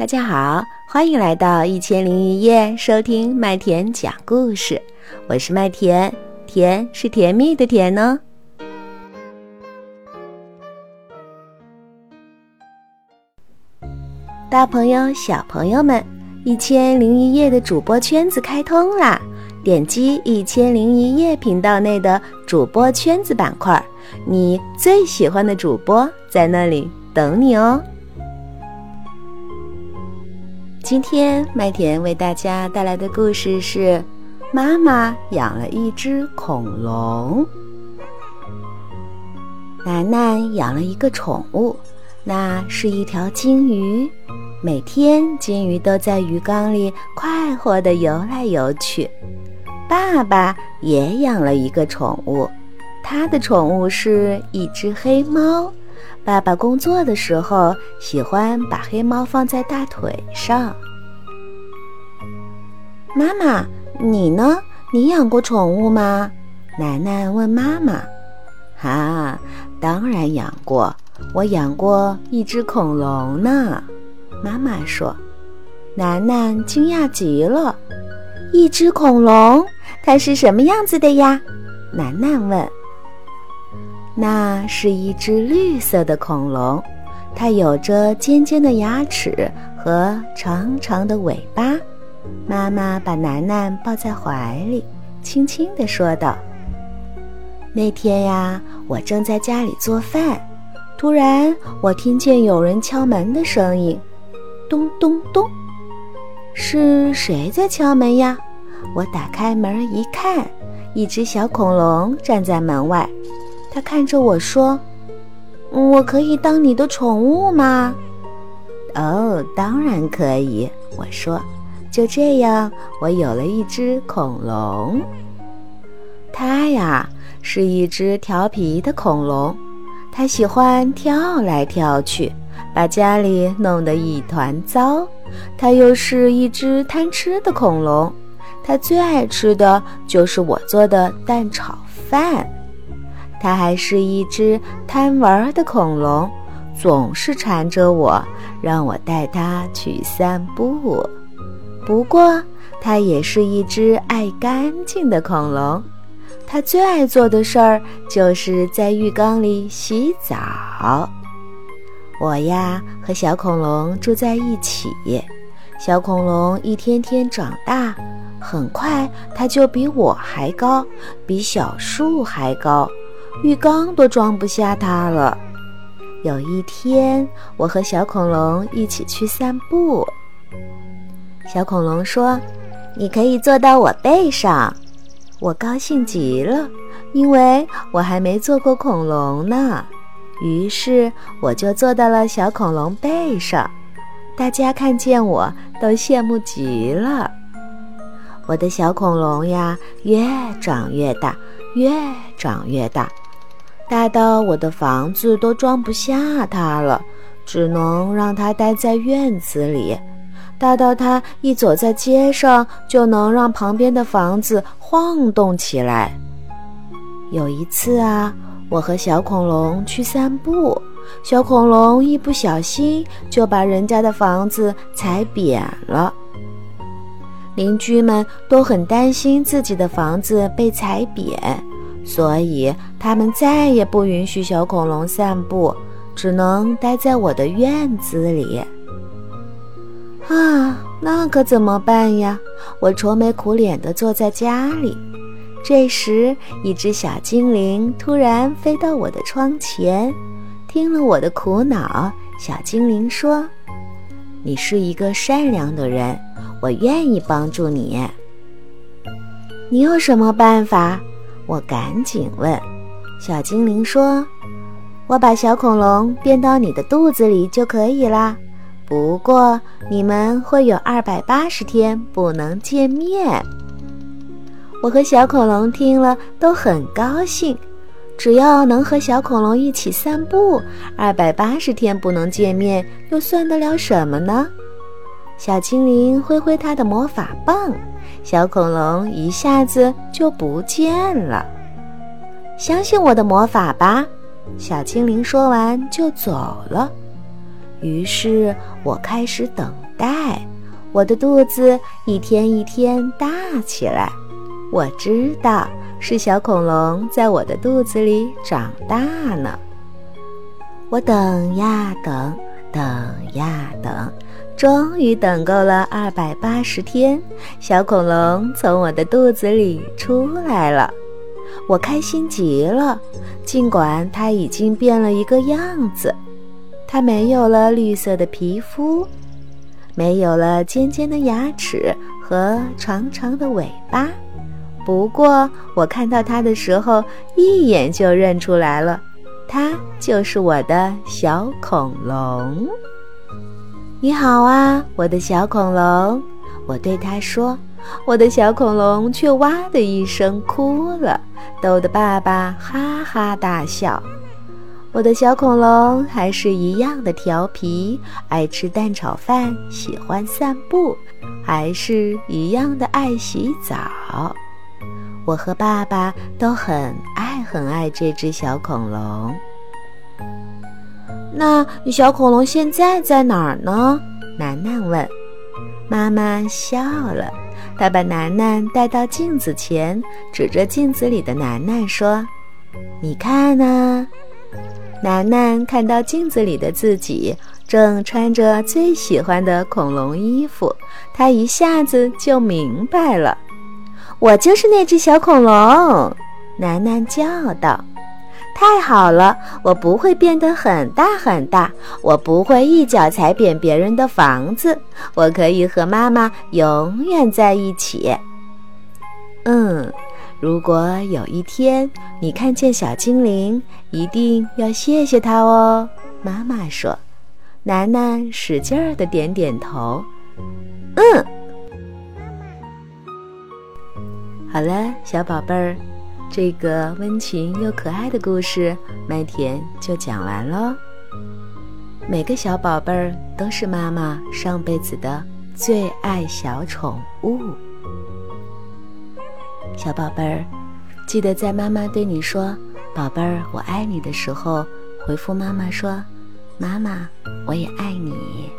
大家好，欢迎来到一千零一夜，收听麦田讲故事。我是麦田，甜是甜蜜的甜呢。大朋友、小朋友们，一千零一夜的主播圈子开通啦！点击一千零一夜频道内的主播圈子板块，你最喜欢的主播在那里等你哦。今天麦田为大家带来的故事是：妈妈养了一只恐龙。楠楠养了一个宠物，那是一条金鱼。每天，金鱼都在鱼缸里快活地游来游去。爸爸也养了一个宠物，他的宠物是一只黑猫。爸爸工作的时候喜欢把黑猫放在大腿上。妈妈，你呢？你养过宠物吗？楠楠问妈妈。啊，当然养过，我养过一只恐龙呢。妈妈说。楠楠惊讶极了，一只恐龙，它是什么样子的呀？楠楠问。那是一只绿色的恐龙，它有着尖尖的牙齿和长长的尾巴。妈妈把楠楠抱在怀里，轻轻地说道：“那天呀，我正在家里做饭，突然我听见有人敲门的声音，咚咚咚，是谁在敲门呀？我打开门一看，一只小恐龙站在门外。”他看着我说：“我可以当你的宠物吗？”“哦，当然可以。”我说。就这样，我有了一只恐龙。它呀，是一只调皮的恐龙，它喜欢跳来跳去，把家里弄得一团糟。它又是一只贪吃的恐龙，它最爱吃的就是我做的蛋炒饭。它还是一只贪玩的恐龙，总是缠着我，让我带它去散步。不过，它也是一只爱干净的恐龙。它最爱做的事儿就是在浴缸里洗澡。我呀，和小恐龙住在一起。小恐龙一天天长大，很快它就比我还高，比小树还高。浴缸都装不下它了。有一天，我和小恐龙一起去散步。小恐龙说：“你可以坐到我背上。”我高兴极了，因为我还没坐过恐龙呢。于是我就坐到了小恐龙背上。大家看见我都羡慕极了。我的小恐龙呀，越长越大，越长越大。大到我的房子都装不下它了，只能让它待在院子里；大到它一走在街上，就能让旁边的房子晃动起来。有一次啊，我和小恐龙去散步，小恐龙一不小心就把人家的房子踩扁了。邻居们都很担心自己的房子被踩扁。所以，他们再也不允许小恐龙散步，只能待在我的院子里。啊，那可怎么办呀？我愁眉苦脸地坐在家里。这时，一只小精灵突然飞到我的窗前，听了我的苦恼，小精灵说：“你是一个善良的人，我愿意帮助你。你有什么办法？”我赶紧问，小精灵说：“我把小恐龙变到你的肚子里就可以啦。不过你们会有二百八十天不能见面。”我和小恐龙听了都很高兴，只要能和小恐龙一起散步，二百八十天不能见面又算得了什么呢？小精灵挥挥它的魔法棒。小恐龙一下子就不见了。相信我的魔法吧！小精灵说完就走了。于是我开始等待，我的肚子一天一天大起来。我知道是小恐龙在我的肚子里长大呢。我等呀等，等呀等，终于等够了二百八十天，小恐龙从我的肚子里出来了。我开心极了，尽管它已经变了一个样子。它没有了绿色的皮肤，没有了尖尖的牙齿和长长的尾巴。不过，我看到它的时候，一眼就认出来了，它就是我的小恐龙。你好啊，我的小恐龙！我对它说。我的小恐龙却哇的一声哭了，逗得爸爸哈哈大笑。我的小恐龙还是一样的调皮，爱吃蛋炒饭，喜欢散步，还是一样的爱洗澡。我和爸爸都很爱很爱这只小恐龙。那小恐龙现在在哪儿呢？楠楠问。妈妈笑了，她把楠楠带到镜子前，指着镜子里的楠楠说：“你看呢。”楠楠看到镜子里的自己，正穿着最喜欢的恐龙衣服，她一下子就明白了：“我就是那只小恐龙。”楠楠叫道：“太好了，我不会变得很大很大，我不会一脚踩扁别人的房子，我可以和妈妈永远在一起。”嗯。如果有一天你看见小精灵，一定要谢谢它哦。妈妈说。楠楠使劲儿的点点头。嗯。好了，小宝贝儿，这个温情又可爱的故事，麦田就讲完喽。每个小宝贝儿都是妈妈上辈子的最爱小宠物。小宝贝儿，记得在妈妈对你说“宝贝儿，我爱你”的时候，回复妈妈说：“妈妈，我也爱你。”